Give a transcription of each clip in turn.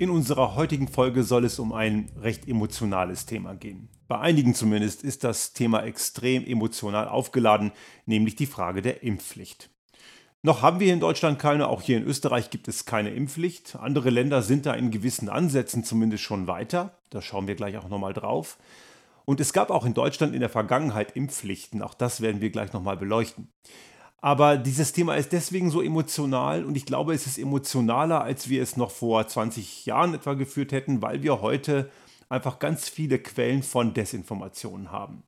In unserer heutigen Folge soll es um ein recht emotionales Thema gehen. Bei einigen zumindest ist das Thema extrem emotional aufgeladen, nämlich die Frage der Impfpflicht. Noch haben wir in Deutschland keine, auch hier in Österreich gibt es keine Impfpflicht. Andere Länder sind da in gewissen Ansätzen zumindest schon weiter. Da schauen wir gleich auch nochmal drauf. Und es gab auch in Deutschland in der Vergangenheit Impfpflichten. Auch das werden wir gleich nochmal beleuchten. Aber dieses Thema ist deswegen so emotional und ich glaube, es ist emotionaler, als wir es noch vor 20 Jahren etwa geführt hätten, weil wir heute einfach ganz viele Quellen von Desinformationen haben.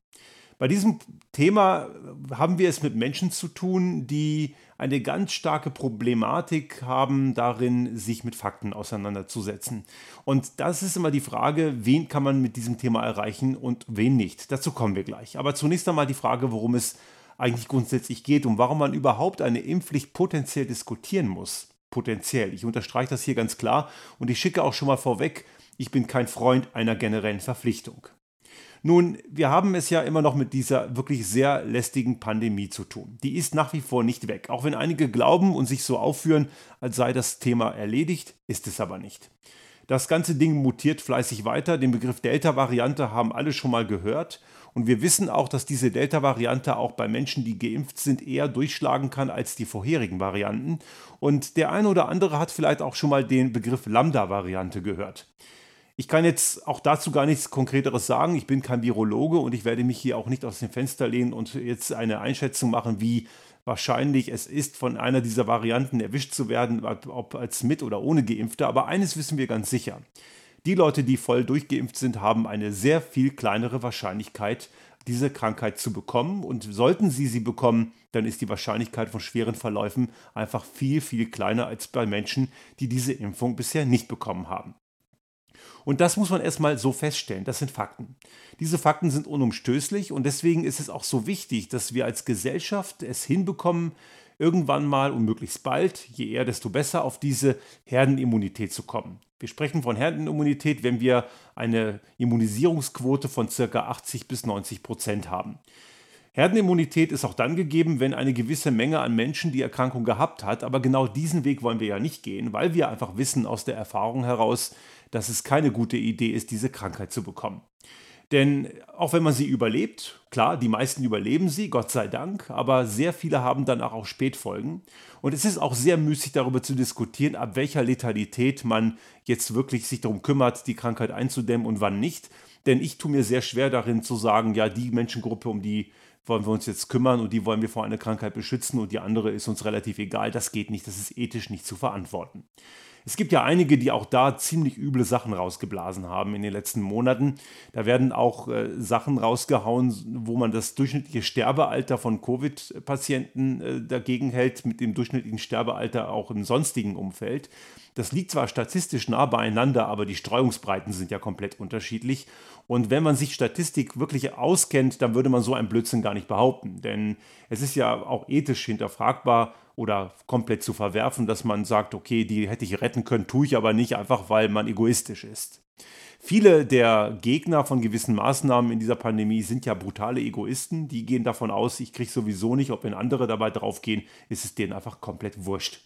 Bei diesem Thema haben wir es mit Menschen zu tun, die eine ganz starke Problematik haben darin, sich mit Fakten auseinanderzusetzen. Und das ist immer die Frage, wen kann man mit diesem Thema erreichen und wen nicht. Dazu kommen wir gleich. Aber zunächst einmal die Frage, worum es eigentlich grundsätzlich geht und warum man überhaupt eine Impfpflicht potenziell diskutieren muss. Potenziell. Ich unterstreiche das hier ganz klar und ich schicke auch schon mal vorweg, ich bin kein Freund einer generellen Verpflichtung. Nun, wir haben es ja immer noch mit dieser wirklich sehr lästigen Pandemie zu tun. Die ist nach wie vor nicht weg. Auch wenn einige glauben und sich so aufführen, als sei das Thema erledigt, ist es aber nicht. Das ganze Ding mutiert fleißig weiter. Den Begriff Delta-Variante haben alle schon mal gehört. Und wir wissen auch, dass diese Delta-Variante auch bei Menschen, die geimpft sind, eher durchschlagen kann als die vorherigen Varianten. Und der eine oder andere hat vielleicht auch schon mal den Begriff Lambda-Variante gehört. Ich kann jetzt auch dazu gar nichts Konkreteres sagen. Ich bin kein Virologe und ich werde mich hier auch nicht aus dem Fenster lehnen und jetzt eine Einschätzung machen, wie wahrscheinlich es ist, von einer dieser Varianten erwischt zu werden, ob als mit oder ohne Geimpfte. Aber eines wissen wir ganz sicher. Die Leute, die voll durchgeimpft sind, haben eine sehr viel kleinere Wahrscheinlichkeit, diese Krankheit zu bekommen. Und sollten sie sie bekommen, dann ist die Wahrscheinlichkeit von schweren Verläufen einfach viel, viel kleiner als bei Menschen, die diese Impfung bisher nicht bekommen haben. Und das muss man erstmal so feststellen. Das sind Fakten. Diese Fakten sind unumstößlich und deswegen ist es auch so wichtig, dass wir als Gesellschaft es hinbekommen, irgendwann mal und möglichst bald, je eher, desto besser, auf diese Herdenimmunität zu kommen. Wir sprechen von Herdenimmunität, wenn wir eine Immunisierungsquote von ca. 80 bis 90 Prozent haben. Herdenimmunität ist auch dann gegeben, wenn eine gewisse Menge an Menschen die Erkrankung gehabt hat. Aber genau diesen Weg wollen wir ja nicht gehen, weil wir einfach wissen aus der Erfahrung heraus, dass es keine gute Idee ist, diese Krankheit zu bekommen. Denn auch wenn man sie überlebt, klar, die meisten überleben sie, Gott sei Dank, aber sehr viele haben dann auch Spätfolgen. Und es ist auch sehr müßig darüber zu diskutieren, ab welcher Letalität man jetzt wirklich sich darum kümmert, die Krankheit einzudämmen und wann nicht. Denn ich tue mir sehr schwer darin zu sagen, ja, die Menschengruppe, um die wollen wir uns jetzt kümmern und die wollen wir vor einer Krankheit beschützen und die andere ist uns relativ egal. Das geht nicht, das ist ethisch nicht zu verantworten. Es gibt ja einige, die auch da ziemlich üble Sachen rausgeblasen haben in den letzten Monaten. Da werden auch äh, Sachen rausgehauen, wo man das durchschnittliche Sterbealter von Covid-Patienten äh, dagegen hält, mit dem durchschnittlichen Sterbealter auch im sonstigen Umfeld. Das liegt zwar statistisch nah beieinander, aber die Streuungsbreiten sind ja komplett unterschiedlich. Und wenn man sich Statistik wirklich auskennt, dann würde man so einen Blödsinn gar nicht behaupten. Denn es ist ja auch ethisch hinterfragbar oder komplett zu verwerfen, dass man sagt, okay, die hätte ich retten können, tue ich aber nicht, einfach weil man egoistisch ist. Viele der Gegner von gewissen Maßnahmen in dieser Pandemie sind ja brutale Egoisten. Die gehen davon aus, ich kriege sowieso nicht, ob wenn andere dabei draufgehen, ist es denen einfach komplett wurscht.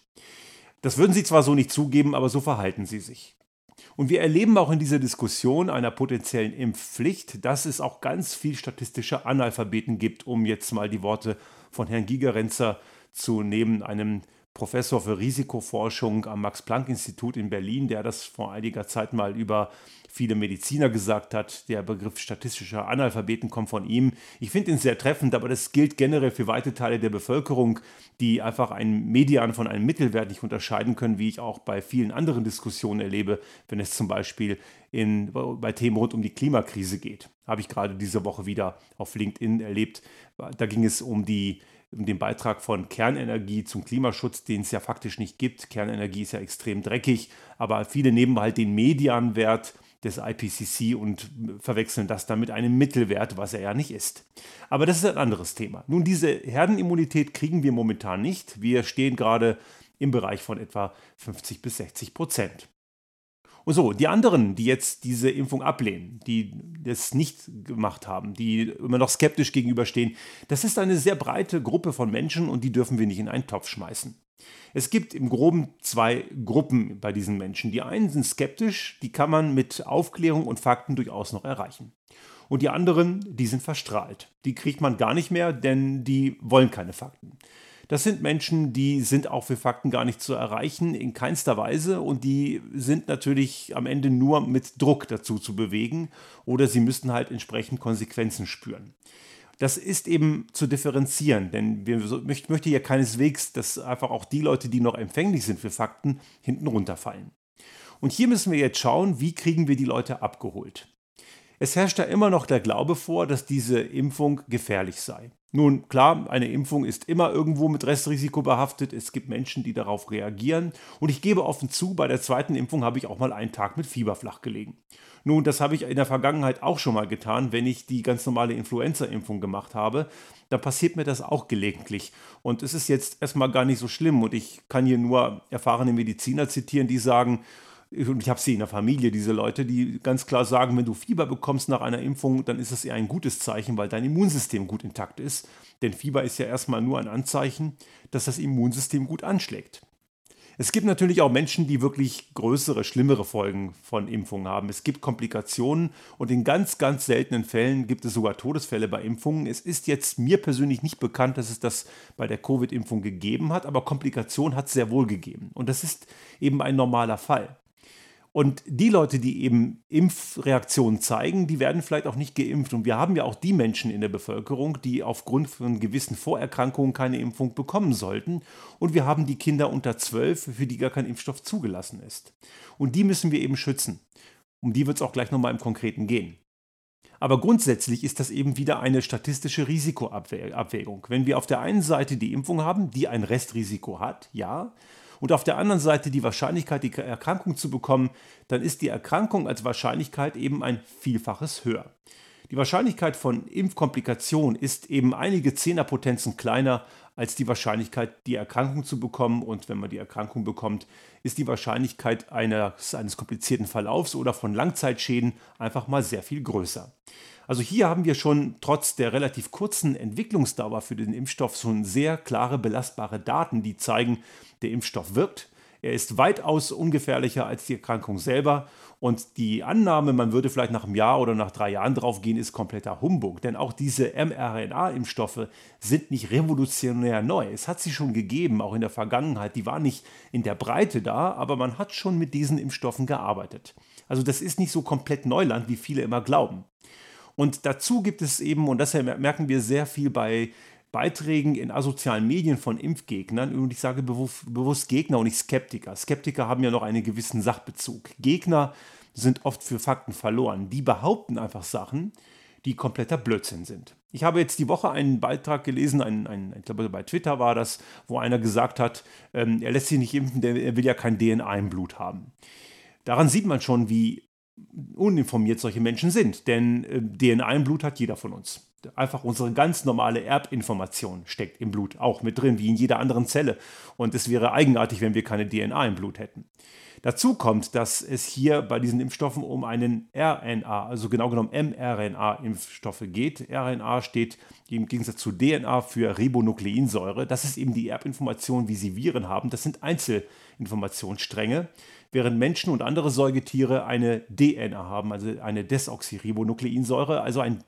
Das würden sie zwar so nicht zugeben, aber so verhalten sie sich. Und wir erleben auch in dieser Diskussion einer potenziellen Impfpflicht, dass es auch ganz viel statistische Analphabeten gibt, um jetzt mal die Worte von Herrn Gigerenzer zu nehmen, einem Professor für Risikoforschung am Max-Planck-Institut in Berlin, der das vor einiger Zeit mal über viele Mediziner gesagt hat. Der Begriff statistischer Analphabeten kommt von ihm. Ich finde ihn sehr treffend, aber das gilt generell für weite Teile der Bevölkerung, die einfach einen Median von einem Mittelwert nicht unterscheiden können, wie ich auch bei vielen anderen Diskussionen erlebe, wenn es zum Beispiel in, bei Themen rund um die Klimakrise geht. Habe ich gerade diese Woche wieder auf LinkedIn erlebt. Da ging es um die den Beitrag von Kernenergie zum Klimaschutz, den es ja faktisch nicht gibt. Kernenergie ist ja extrem dreckig, aber viele nehmen halt den Medianwert des IPCC und verwechseln das dann mit einem Mittelwert, was er ja nicht ist. Aber das ist ein anderes Thema. Nun, diese Herdenimmunität kriegen wir momentan nicht. Wir stehen gerade im Bereich von etwa 50 bis 60 Prozent. Und so, die anderen, die jetzt diese Impfung ablehnen, die das nicht gemacht haben, die immer noch skeptisch gegenüberstehen, das ist eine sehr breite Gruppe von Menschen und die dürfen wir nicht in einen Topf schmeißen. Es gibt im Groben zwei Gruppen bei diesen Menschen. Die einen sind skeptisch, die kann man mit Aufklärung und Fakten durchaus noch erreichen. Und die anderen, die sind verstrahlt. Die kriegt man gar nicht mehr, denn die wollen keine Fakten. Das sind Menschen, die sind auch für Fakten gar nicht zu erreichen, in keinster Weise. Und die sind natürlich am Ende nur mit Druck dazu zu bewegen oder sie müssten halt entsprechend Konsequenzen spüren. Das ist eben zu differenzieren, denn wir möchte ja keineswegs, dass einfach auch die Leute, die noch empfänglich sind für Fakten, hinten runterfallen. Und hier müssen wir jetzt schauen, wie kriegen wir die Leute abgeholt. Es herrscht da immer noch der Glaube vor, dass diese Impfung gefährlich sei. Nun, klar, eine Impfung ist immer irgendwo mit Restrisiko behaftet. Es gibt Menschen, die darauf reagieren. Und ich gebe offen zu, bei der zweiten Impfung habe ich auch mal einen Tag mit Fieber flach gelegen. Nun, das habe ich in der Vergangenheit auch schon mal getan, wenn ich die ganz normale Influenza-Impfung gemacht habe. Da passiert mir das auch gelegentlich. Und es ist jetzt erstmal gar nicht so schlimm. Und ich kann hier nur erfahrene Mediziner zitieren, die sagen, und ich habe sie in der Familie, diese Leute, die ganz klar sagen, wenn du Fieber bekommst nach einer Impfung, dann ist das eher ein gutes Zeichen, weil dein Immunsystem gut intakt ist. Denn Fieber ist ja erstmal nur ein Anzeichen, dass das Immunsystem gut anschlägt. Es gibt natürlich auch Menschen, die wirklich größere, schlimmere Folgen von Impfungen haben. Es gibt Komplikationen und in ganz, ganz seltenen Fällen gibt es sogar Todesfälle bei Impfungen. Es ist jetzt mir persönlich nicht bekannt, dass es das bei der Covid-Impfung gegeben hat, aber Komplikationen hat es sehr wohl gegeben. Und das ist eben ein normaler Fall. Und die Leute, die eben Impfreaktionen zeigen, die werden vielleicht auch nicht geimpft. Und wir haben ja auch die Menschen in der Bevölkerung, die aufgrund von gewissen Vorerkrankungen keine Impfung bekommen sollten. Und wir haben die Kinder unter 12, für die gar kein Impfstoff zugelassen ist. Und die müssen wir eben schützen. Um die wird es auch gleich nochmal im Konkreten gehen. Aber grundsätzlich ist das eben wieder eine statistische Risikoabwägung. Wenn wir auf der einen Seite die Impfung haben, die ein Restrisiko hat, ja, und auf der anderen Seite die Wahrscheinlichkeit, die Erkrankung zu bekommen, dann ist die Erkrankung als Wahrscheinlichkeit eben ein Vielfaches höher. Die Wahrscheinlichkeit von Impfkomplikationen ist eben einige Zehnerpotenzen kleiner als die Wahrscheinlichkeit, die Erkrankung zu bekommen. Und wenn man die Erkrankung bekommt, ist die Wahrscheinlichkeit eines, eines komplizierten Verlaufs oder von Langzeitschäden einfach mal sehr viel größer. Also hier haben wir schon trotz der relativ kurzen Entwicklungsdauer für den Impfstoff schon sehr klare belastbare Daten, die zeigen, der Impfstoff wirkt. Er ist weitaus ungefährlicher als die Erkrankung selber. Und die Annahme, man würde vielleicht nach einem Jahr oder nach drei Jahren drauf gehen, ist kompletter Humbug. Denn auch diese mRNA-Impfstoffe sind nicht revolutionär neu. Es hat sie schon gegeben, auch in der Vergangenheit. Die waren nicht in der Breite da, aber man hat schon mit diesen Impfstoffen gearbeitet. Also das ist nicht so komplett Neuland, wie viele immer glauben. Und dazu gibt es eben, und das merken wir sehr viel bei Beiträgen in asozialen Medien von Impfgegnern, und ich sage bewusst Gegner und nicht Skeptiker. Skeptiker haben ja noch einen gewissen Sachbezug. Gegner sind oft für Fakten verloren. Die behaupten einfach Sachen, die kompletter Blödsinn sind. Ich habe jetzt die Woche einen Beitrag gelesen, einen, einen, ich glaube bei Twitter war das, wo einer gesagt hat, ähm, er lässt sich nicht impfen, denn er will ja kein DNA im Blut haben. Daran sieht man schon, wie uninformiert solche Menschen sind. Denn äh, DNA im Blut hat jeder von uns. Einfach unsere ganz normale Erbinformation steckt im Blut auch mit drin, wie in jeder anderen Zelle. Und es wäre eigenartig, wenn wir keine DNA im Blut hätten. Dazu kommt, dass es hier bei diesen Impfstoffen um einen RNA, also genau genommen mRNA-Impfstoffe geht. RNA steht im Gegensatz zu DNA für Ribonukleinsäure. Das ist eben die Erbinformation, wie sie Viren haben. Das sind Einzelinformationsstränge während Menschen und andere Säugetiere eine DNA haben, also eine Desoxyribonukleinsäure, also ein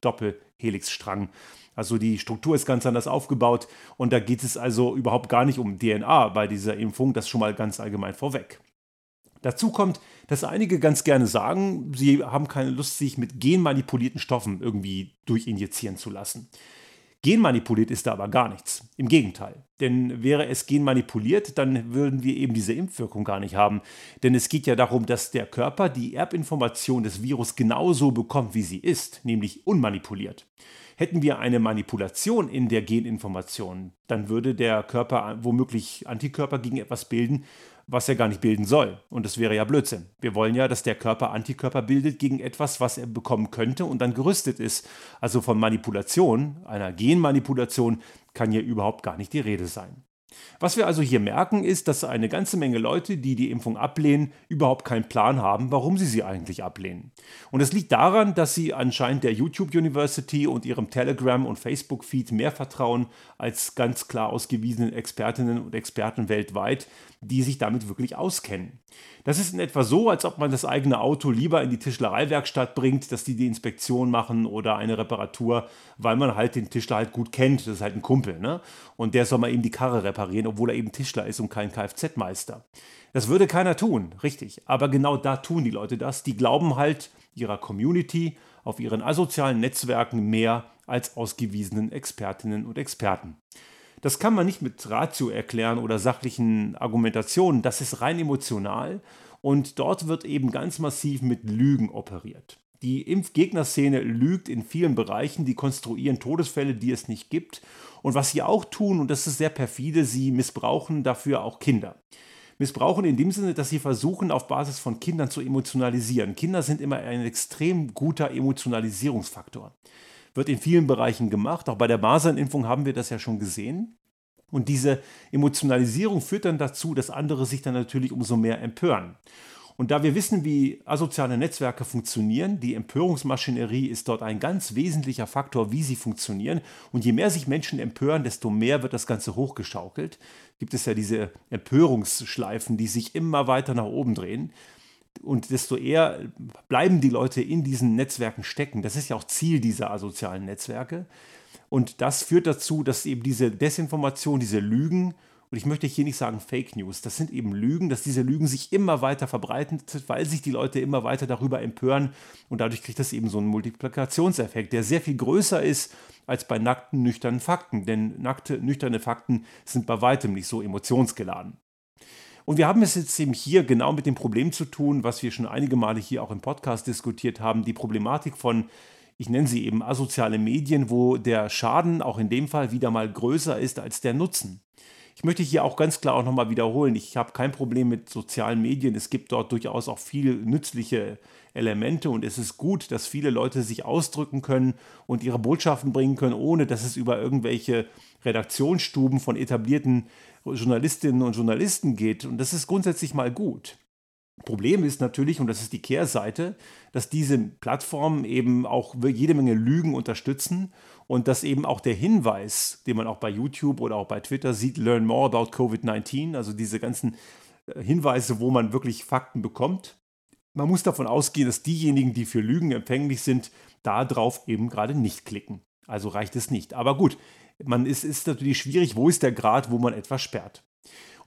Doppelhelixstrang. Also die Struktur ist ganz anders aufgebaut und da geht es also überhaupt gar nicht um DNA bei dieser Impfung, das schon mal ganz allgemein vorweg. Dazu kommt, dass einige ganz gerne sagen, sie haben keine Lust, sich mit genmanipulierten Stoffen irgendwie durchinjizieren zu lassen. Genmanipuliert ist da aber gar nichts. Im Gegenteil. Denn wäre es genmanipuliert, dann würden wir eben diese Impfwirkung gar nicht haben. Denn es geht ja darum, dass der Körper die Erbinformation des Virus genauso bekommt, wie sie ist, nämlich unmanipuliert. Hätten wir eine Manipulation in der Geninformation, dann würde der Körper womöglich Antikörper gegen etwas bilden, was er gar nicht bilden soll. Und das wäre ja Blödsinn. Wir wollen ja, dass der Körper Antikörper bildet gegen etwas, was er bekommen könnte und dann gerüstet ist. Also von Manipulation, einer Genmanipulation, kann hier überhaupt gar nicht die Rede sein. Was wir also hier merken, ist, dass eine ganze Menge Leute, die die Impfung ablehnen, überhaupt keinen Plan haben, warum sie sie eigentlich ablehnen. Und es liegt daran, dass sie anscheinend der YouTube University und ihrem Telegram- und Facebook-Feed mehr vertrauen als ganz klar ausgewiesenen Expertinnen und Experten weltweit, die sich damit wirklich auskennen. Das ist in etwa so, als ob man das eigene Auto lieber in die Tischlereiwerkstatt bringt, dass die die Inspektion machen oder eine Reparatur, weil man halt den Tischler halt gut kennt. Das ist halt ein Kumpel, ne? Und der soll mal eben die Karre reparieren, obwohl er eben Tischler ist und kein Kfz-Meister. Das würde keiner tun, richtig. Aber genau da tun die Leute das. Die glauben halt ihrer Community auf ihren asozialen Netzwerken mehr als ausgewiesenen Expertinnen und Experten. Das kann man nicht mit Ratio erklären oder sachlichen Argumentationen, das ist rein emotional und dort wird eben ganz massiv mit Lügen operiert. Die Impfgegnerszene lügt in vielen Bereichen, die konstruieren Todesfälle, die es nicht gibt. Und was sie auch tun, und das ist sehr perfide, sie missbrauchen dafür auch Kinder. Missbrauchen in dem Sinne, dass sie versuchen, auf Basis von Kindern zu emotionalisieren. Kinder sind immer ein extrem guter Emotionalisierungsfaktor wird in vielen Bereichen gemacht. Auch bei der Masernimpfung haben wir das ja schon gesehen. Und diese Emotionalisierung führt dann dazu, dass andere sich dann natürlich umso mehr empören. Und da wir wissen, wie asoziale Netzwerke funktionieren, die Empörungsmaschinerie ist dort ein ganz wesentlicher Faktor, wie sie funktionieren. Und je mehr sich Menschen empören, desto mehr wird das Ganze hochgeschaukelt. Gibt es ja diese Empörungsschleifen, die sich immer weiter nach oben drehen und desto eher bleiben die Leute in diesen Netzwerken stecken. Das ist ja auch Ziel dieser asozialen Netzwerke. Und das führt dazu, dass eben diese Desinformation, diese Lügen, und ich möchte hier nicht sagen Fake News, das sind eben Lügen, dass diese Lügen sich immer weiter verbreiten, weil sich die Leute immer weiter darüber empören. Und dadurch kriegt das eben so einen Multiplikationseffekt, der sehr viel größer ist als bei nackten, nüchternen Fakten. Denn nackte, nüchterne Fakten sind bei weitem nicht so emotionsgeladen. Und wir haben es jetzt eben hier genau mit dem Problem zu tun, was wir schon einige Male hier auch im Podcast diskutiert haben, die Problematik von ich nenne sie eben asoziale Medien, wo der Schaden auch in dem Fall wieder mal größer ist als der Nutzen. Ich möchte hier auch ganz klar auch nochmal wiederholen, ich habe kein Problem mit sozialen Medien. Es gibt dort durchaus auch viele nützliche Elemente und es ist gut, dass viele Leute sich ausdrücken können und ihre Botschaften bringen können, ohne dass es über irgendwelche Redaktionsstuben von etablierten Journalistinnen und Journalisten geht. Und das ist grundsätzlich mal gut. Problem ist natürlich, und das ist die Kehrseite, dass diese Plattformen eben auch jede Menge Lügen unterstützen und dass eben auch der Hinweis, den man auch bei YouTube oder auch bei Twitter sieht, Learn More About COVID-19, also diese ganzen äh, Hinweise, wo man wirklich Fakten bekommt. Man muss davon ausgehen, dass diejenigen, die für Lügen empfänglich sind, darauf eben gerade nicht klicken. Also reicht es nicht. Aber gut, man ist, ist natürlich schwierig, wo ist der Grad, wo man etwas sperrt.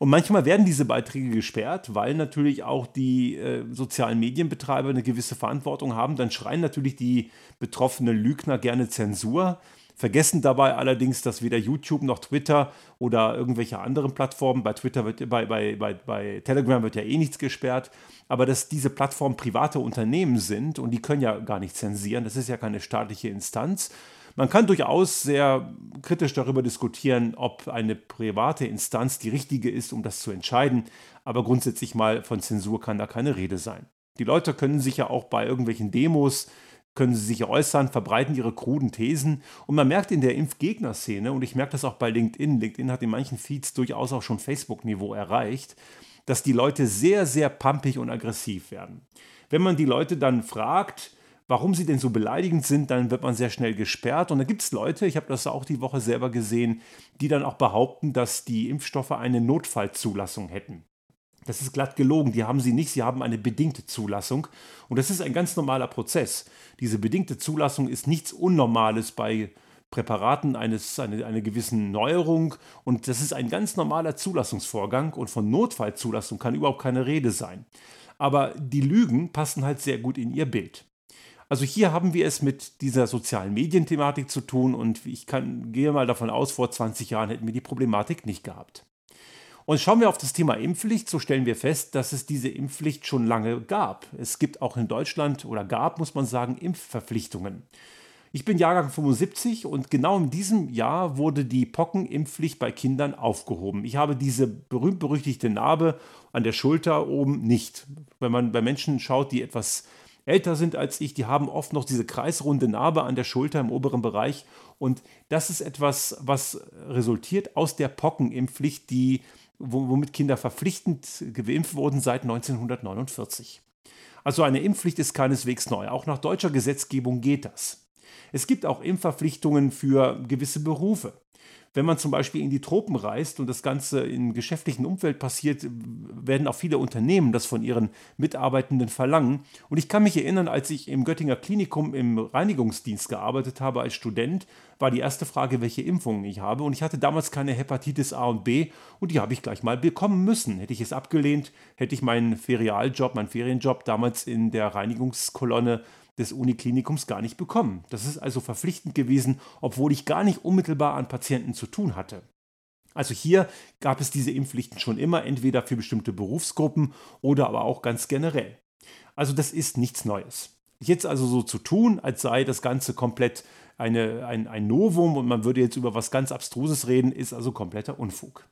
Und manchmal werden diese Beiträge gesperrt, weil natürlich auch die äh, sozialen Medienbetreiber eine gewisse Verantwortung haben. Dann schreien natürlich die betroffenen Lügner gerne Zensur, vergessen dabei allerdings, dass weder YouTube noch Twitter oder irgendwelche anderen Plattformen, bei Twitter wird, bei, bei, bei, bei Telegram wird ja eh nichts gesperrt, aber dass diese Plattformen private Unternehmen sind und die können ja gar nicht zensieren, das ist ja keine staatliche Instanz man kann durchaus sehr kritisch darüber diskutieren, ob eine private Instanz die richtige ist, um das zu entscheiden, aber grundsätzlich mal von Zensur kann da keine Rede sein. Die Leute können sich ja auch bei irgendwelchen Demos können sie sich äußern, verbreiten ihre kruden Thesen. Und man merkt in der Impfgegnerszene, und ich merke das auch bei LinkedIn, LinkedIn hat in manchen Feeds durchaus auch schon Facebook-Niveau erreicht, dass die Leute sehr, sehr pampig und aggressiv werden. Wenn man die Leute dann fragt, warum sie denn so beleidigend sind, dann wird man sehr schnell gesperrt. Und da gibt es Leute, ich habe das auch die Woche selber gesehen, die dann auch behaupten, dass die Impfstoffe eine Notfallzulassung hätten. Das ist glatt gelogen, die haben sie nicht, sie haben eine bedingte Zulassung. Und das ist ein ganz normaler Prozess. Diese bedingte Zulassung ist nichts Unnormales bei Präparaten eines, eine, einer gewissen Neuerung. Und das ist ein ganz normaler Zulassungsvorgang. Und von Notfallzulassung kann überhaupt keine Rede sein. Aber die Lügen passen halt sehr gut in ihr Bild. Also hier haben wir es mit dieser sozialen Medienthematik zu tun und ich kann, gehe mal davon aus, vor 20 Jahren hätten wir die Problematik nicht gehabt. Und schauen wir auf das Thema Impfpflicht, so stellen wir fest, dass es diese Impfpflicht schon lange gab. Es gibt auch in Deutschland oder gab, muss man sagen, Impfverpflichtungen. Ich bin Jahrgang 75 und genau in diesem Jahr wurde die Pockenimpfpflicht bei Kindern aufgehoben. Ich habe diese berühmt-berüchtigte Narbe an der Schulter oben nicht. Wenn man bei Menschen schaut, die etwas älter sind als ich, die haben oft noch diese kreisrunde Narbe an der Schulter im oberen Bereich. Und das ist etwas, was resultiert aus der Pockenimpfpflicht, die, womit Kinder verpflichtend geimpft wurden seit 1949. Also eine Impfpflicht ist keineswegs neu. Auch nach deutscher Gesetzgebung geht das. Es gibt auch Impfverpflichtungen für gewisse Berufe. Wenn man zum Beispiel in die Tropen reist und das Ganze im geschäftlichen Umfeld passiert, werden auch viele Unternehmen das von ihren Mitarbeitenden verlangen. Und ich kann mich erinnern, als ich im Göttinger Klinikum im Reinigungsdienst gearbeitet habe als Student, war die erste Frage, welche Impfungen ich habe. Und ich hatte damals keine Hepatitis A und B und die habe ich gleich mal bekommen müssen. Hätte ich es abgelehnt, hätte ich meinen Ferialjob, meinen Ferienjob damals in der Reinigungskolonne des Uniklinikums gar nicht bekommen. Das ist also verpflichtend gewesen, obwohl ich gar nicht unmittelbar an Patienten zu tun hatte. Also hier gab es diese Impfpflichten schon immer, entweder für bestimmte Berufsgruppen oder aber auch ganz generell. Also das ist nichts Neues. Jetzt also so zu tun, als sei das Ganze komplett eine, ein, ein Novum und man würde jetzt über was ganz Abstruses reden, ist also kompletter Unfug.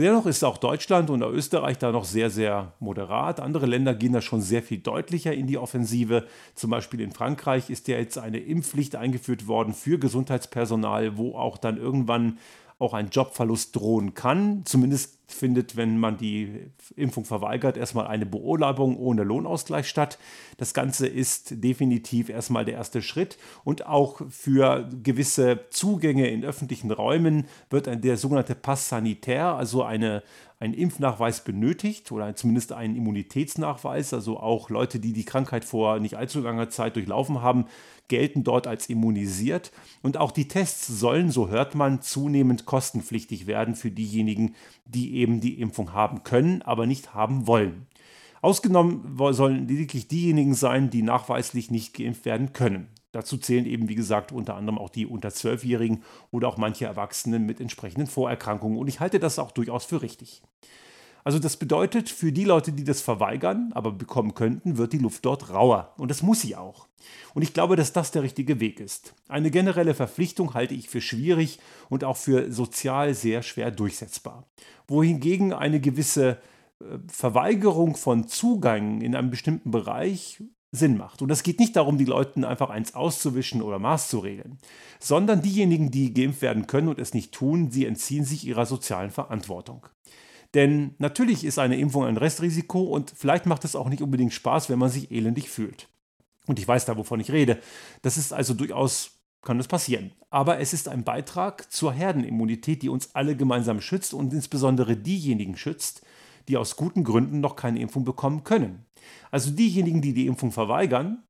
Dennoch ist auch Deutschland und Österreich da noch sehr, sehr moderat. Andere Länder gehen da schon sehr viel deutlicher in die Offensive. Zum Beispiel in Frankreich ist ja jetzt eine Impfpflicht eingeführt worden für Gesundheitspersonal, wo auch dann irgendwann auch ein Jobverlust drohen kann. Zumindest findet, wenn man die Impfung verweigert, erstmal eine Beurlaubung ohne Lohnausgleich statt. Das Ganze ist definitiv erstmal der erste Schritt und auch für gewisse Zugänge in öffentlichen Räumen wird der sogenannte Pass sanitär, also eine, ein Impfnachweis benötigt oder zumindest einen Immunitätsnachweis. Also auch Leute, die die Krankheit vor nicht allzu langer Zeit durchlaufen haben, gelten dort als immunisiert. Und auch die Tests sollen, so hört man, zunehmend kostenpflichtig werden für diejenigen, die eben die Impfung haben können, aber nicht haben wollen. Ausgenommen sollen lediglich diejenigen sein, die nachweislich nicht geimpft werden können. Dazu zählen eben, wie gesagt, unter anderem auch die unter 12-Jährigen oder auch manche Erwachsenen mit entsprechenden Vorerkrankungen. Und ich halte das auch durchaus für richtig. Also das bedeutet, für die Leute, die das verweigern, aber bekommen könnten, wird die Luft dort rauer. Und das muss sie auch. Und ich glaube, dass das der richtige Weg ist. Eine generelle Verpflichtung halte ich für schwierig und auch für sozial sehr schwer durchsetzbar. Wohingegen eine gewisse äh, Verweigerung von Zugängen in einem bestimmten Bereich Sinn macht. Und es geht nicht darum, die Leuten einfach eins auszuwischen oder Maß zu regeln, sondern diejenigen, die geimpft werden können und es nicht tun, sie entziehen sich ihrer sozialen Verantwortung. Denn natürlich ist eine Impfung ein Restrisiko und vielleicht macht es auch nicht unbedingt Spaß, wenn man sich elendig fühlt. Und ich weiß da, wovon ich rede. Das ist also durchaus, kann das passieren. Aber es ist ein Beitrag zur Herdenimmunität, die uns alle gemeinsam schützt und insbesondere diejenigen schützt, die aus guten Gründen noch keine Impfung bekommen können. Also diejenigen, die die Impfung verweigern,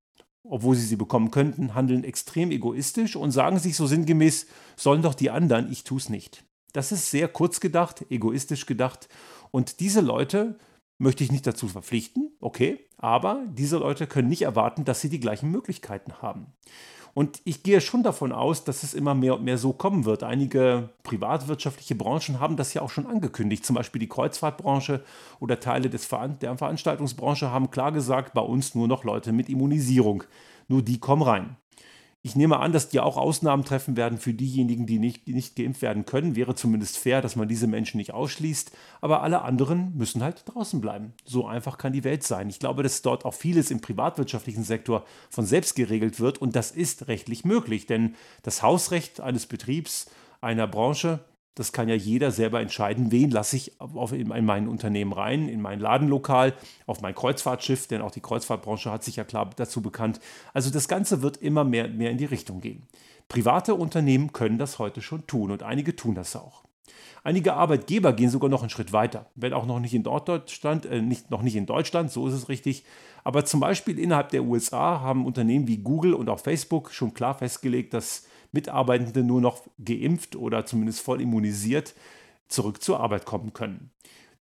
obwohl sie sie bekommen könnten, handeln extrem egoistisch und sagen sich so sinngemäß, sollen doch die anderen, ich tue es nicht. Das ist sehr kurz gedacht, egoistisch gedacht. Und diese Leute möchte ich nicht dazu verpflichten, okay, aber diese Leute können nicht erwarten, dass sie die gleichen Möglichkeiten haben. Und ich gehe schon davon aus, dass es immer mehr und mehr so kommen wird. Einige privatwirtschaftliche Branchen haben das ja auch schon angekündigt. Zum Beispiel die Kreuzfahrtbranche oder Teile des Veran der Veranstaltungsbranche haben klar gesagt, bei uns nur noch Leute mit Immunisierung. Nur die kommen rein. Ich nehme an, dass die auch Ausnahmen treffen werden für diejenigen, die nicht, die nicht geimpft werden können. Wäre zumindest fair, dass man diese Menschen nicht ausschließt. Aber alle anderen müssen halt draußen bleiben. So einfach kann die Welt sein. Ich glaube, dass dort auch vieles im privatwirtschaftlichen Sektor von selbst geregelt wird. Und das ist rechtlich möglich. Denn das Hausrecht eines Betriebs, einer Branche, das kann ja jeder selber entscheiden, wen lasse ich auf, in, in mein Unternehmen rein, in mein Ladenlokal, auf mein Kreuzfahrtschiff, denn auch die Kreuzfahrtbranche hat sich ja klar dazu bekannt. Also das Ganze wird immer mehr, mehr in die Richtung gehen. Private Unternehmen können das heute schon tun und einige tun das auch. Einige Arbeitgeber gehen sogar noch einen Schritt weiter, wenn auch noch nicht in Deutschland, äh, nicht, noch nicht in Deutschland, so ist es richtig. Aber zum Beispiel innerhalb der USA haben Unternehmen wie Google und auch Facebook schon klar festgelegt, dass Mitarbeitende nur noch geimpft oder zumindest voll immunisiert zurück zur Arbeit kommen können.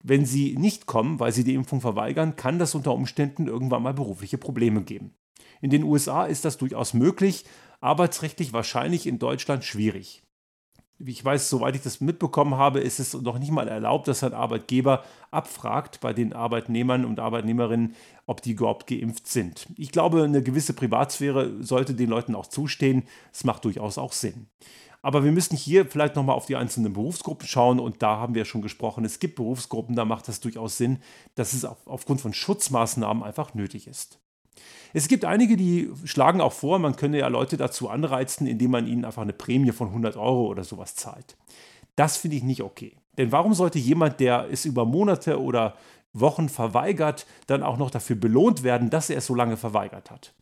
Wenn sie nicht kommen, weil sie die Impfung verweigern, kann das unter Umständen irgendwann mal berufliche Probleme geben. In den USA ist das durchaus möglich, arbeitsrechtlich wahrscheinlich in Deutschland schwierig wie ich weiß, soweit ich das mitbekommen habe, ist es noch nicht mal erlaubt, dass ein Arbeitgeber abfragt bei den Arbeitnehmern und Arbeitnehmerinnen, ob die überhaupt geimpft sind. Ich glaube, eine gewisse Privatsphäre sollte den Leuten auch zustehen. Es macht durchaus auch Sinn. Aber wir müssen hier vielleicht nochmal auf die einzelnen Berufsgruppen schauen und da haben wir schon gesprochen, es gibt Berufsgruppen, da macht das durchaus Sinn, dass es aufgrund von Schutzmaßnahmen einfach nötig ist. Es gibt einige, die schlagen auch vor, man könne ja Leute dazu anreizen, indem man ihnen einfach eine Prämie von 100 Euro oder sowas zahlt. Das finde ich nicht okay. Denn warum sollte jemand, der es über Monate oder Wochen verweigert, dann auch noch dafür belohnt werden, dass er es so lange verweigert hat?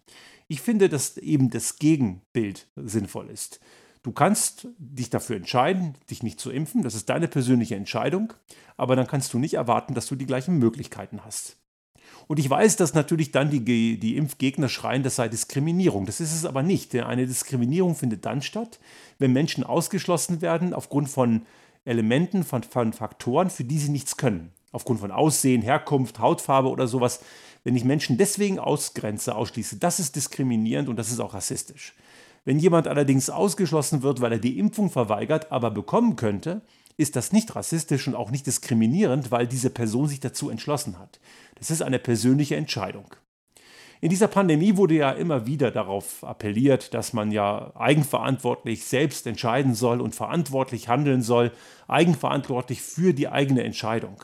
Ich finde, dass eben das Gegenbild sinnvoll ist. Du kannst dich dafür entscheiden, dich nicht zu impfen, das ist deine persönliche Entscheidung, aber dann kannst du nicht erwarten, dass du die gleichen Möglichkeiten hast. Und ich weiß, dass natürlich dann die, die Impfgegner schreien, das sei Diskriminierung. Das ist es aber nicht. Eine Diskriminierung findet dann statt, wenn Menschen ausgeschlossen werden aufgrund von Elementen, von, von Faktoren, für die sie nichts können. Aufgrund von Aussehen, Herkunft, Hautfarbe oder sowas. Wenn ich Menschen deswegen ausgrenze, ausschließe, das ist diskriminierend und das ist auch rassistisch. Wenn jemand allerdings ausgeschlossen wird, weil er die Impfung verweigert, aber bekommen könnte, ist das nicht rassistisch und auch nicht diskriminierend, weil diese Person sich dazu entschlossen hat. Das ist eine persönliche Entscheidung. In dieser Pandemie wurde ja immer wieder darauf appelliert, dass man ja eigenverantwortlich selbst entscheiden soll und verantwortlich handeln soll, eigenverantwortlich für die eigene Entscheidung.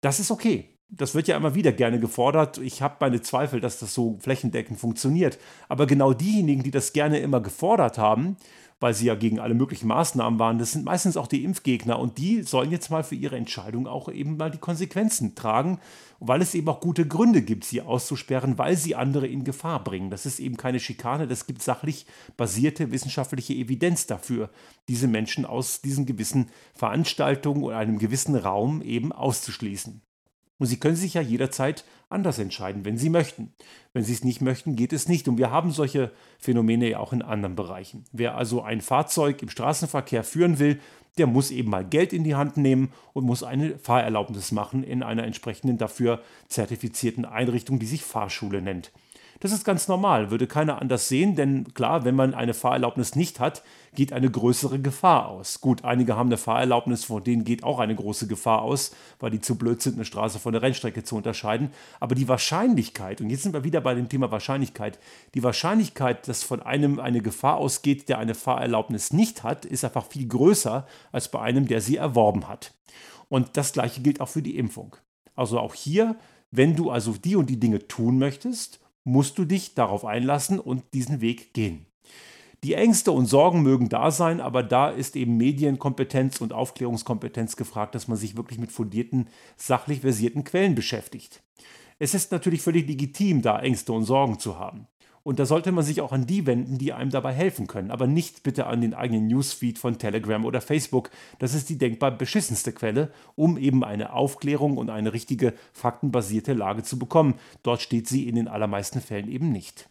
Das ist okay. Das wird ja immer wieder gerne gefordert. Ich habe meine Zweifel, dass das so flächendeckend funktioniert. Aber genau diejenigen, die das gerne immer gefordert haben, weil sie ja gegen alle möglichen Maßnahmen waren. Das sind meistens auch die Impfgegner und die sollen jetzt mal für ihre Entscheidung auch eben mal die Konsequenzen tragen, weil es eben auch gute Gründe gibt, sie auszusperren, weil sie andere in Gefahr bringen. Das ist eben keine Schikane, das gibt sachlich basierte wissenschaftliche Evidenz dafür, diese Menschen aus diesen gewissen Veranstaltungen oder einem gewissen Raum eben auszuschließen. Und Sie können sich ja jederzeit anders entscheiden, wenn Sie möchten. Wenn Sie es nicht möchten, geht es nicht. Und wir haben solche Phänomene ja auch in anderen Bereichen. Wer also ein Fahrzeug im Straßenverkehr führen will, der muss eben mal Geld in die Hand nehmen und muss eine Fahrerlaubnis machen in einer entsprechenden dafür zertifizierten Einrichtung, die sich Fahrschule nennt. Das ist ganz normal, würde keiner anders sehen, denn klar, wenn man eine Fahrerlaubnis nicht hat, geht eine größere Gefahr aus. Gut, einige haben eine Fahrerlaubnis, von denen geht auch eine große Gefahr aus, weil die zu blöd sind, eine Straße von der Rennstrecke zu unterscheiden. Aber die Wahrscheinlichkeit, und jetzt sind wir wieder bei dem Thema Wahrscheinlichkeit, die Wahrscheinlichkeit, dass von einem eine Gefahr ausgeht, der eine Fahrerlaubnis nicht hat, ist einfach viel größer als bei einem, der sie erworben hat. Und das gleiche gilt auch für die Impfung. Also auch hier, wenn du also die und die Dinge tun möchtest, musst du dich darauf einlassen und diesen Weg gehen. Die Ängste und Sorgen mögen da sein, aber da ist eben Medienkompetenz und Aufklärungskompetenz gefragt, dass man sich wirklich mit fundierten, sachlich versierten Quellen beschäftigt. Es ist natürlich völlig legitim, da Ängste und Sorgen zu haben. Und da sollte man sich auch an die wenden, die einem dabei helfen können. Aber nicht bitte an den eigenen Newsfeed von Telegram oder Facebook. Das ist die denkbar beschissenste Quelle, um eben eine Aufklärung und eine richtige faktenbasierte Lage zu bekommen. Dort steht sie in den allermeisten Fällen eben nicht.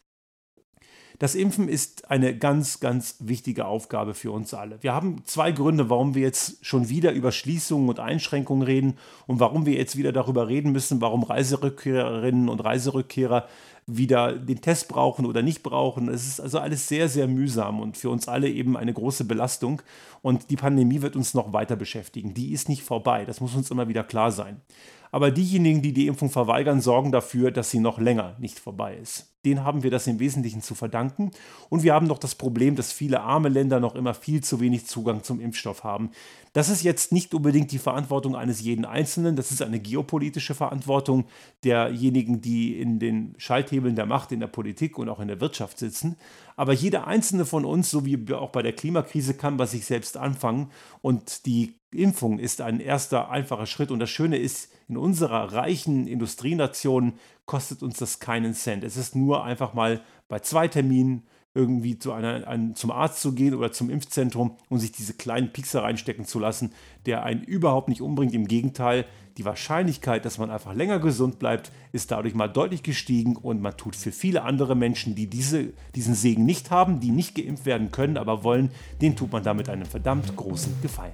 Das Impfen ist eine ganz, ganz wichtige Aufgabe für uns alle. Wir haben zwei Gründe, warum wir jetzt schon wieder über Schließungen und Einschränkungen reden und warum wir jetzt wieder darüber reden müssen, warum Reiserückkehrerinnen und Reiserückkehrer wieder den Test brauchen oder nicht brauchen. Es ist also alles sehr, sehr mühsam und für uns alle eben eine große Belastung. Und die Pandemie wird uns noch weiter beschäftigen. Die ist nicht vorbei. Das muss uns immer wieder klar sein. Aber diejenigen, die die Impfung verweigern, sorgen dafür, dass sie noch länger nicht vorbei ist. Den haben wir das im Wesentlichen zu verdanken. Und wir haben noch das Problem, dass viele arme Länder noch immer viel zu wenig Zugang zum Impfstoff haben. Das ist jetzt nicht unbedingt die Verantwortung eines jeden Einzelnen, das ist eine geopolitische Verantwortung derjenigen, die in den Schalthebeln der Macht in der Politik und auch in der Wirtschaft sitzen. Aber jeder einzelne von uns, so wie auch bei der Klimakrise, kann bei sich selbst anfangen. Und die Impfung ist ein erster einfacher Schritt. Und das Schöne ist, in unserer reichen Industrienation kostet uns das keinen Cent. Es ist nur einfach mal bei zwei Terminen irgendwie zu einer, ein, zum Arzt zu gehen oder zum Impfzentrum und sich diese kleinen Piekser reinstecken zu lassen, der einen überhaupt nicht umbringt. Im Gegenteil, die Wahrscheinlichkeit, dass man einfach länger gesund bleibt, ist dadurch mal deutlich gestiegen und man tut für viele andere Menschen, die diese, diesen Segen nicht haben, die nicht geimpft werden können, aber wollen, den tut man damit einen verdammt großen Gefallen.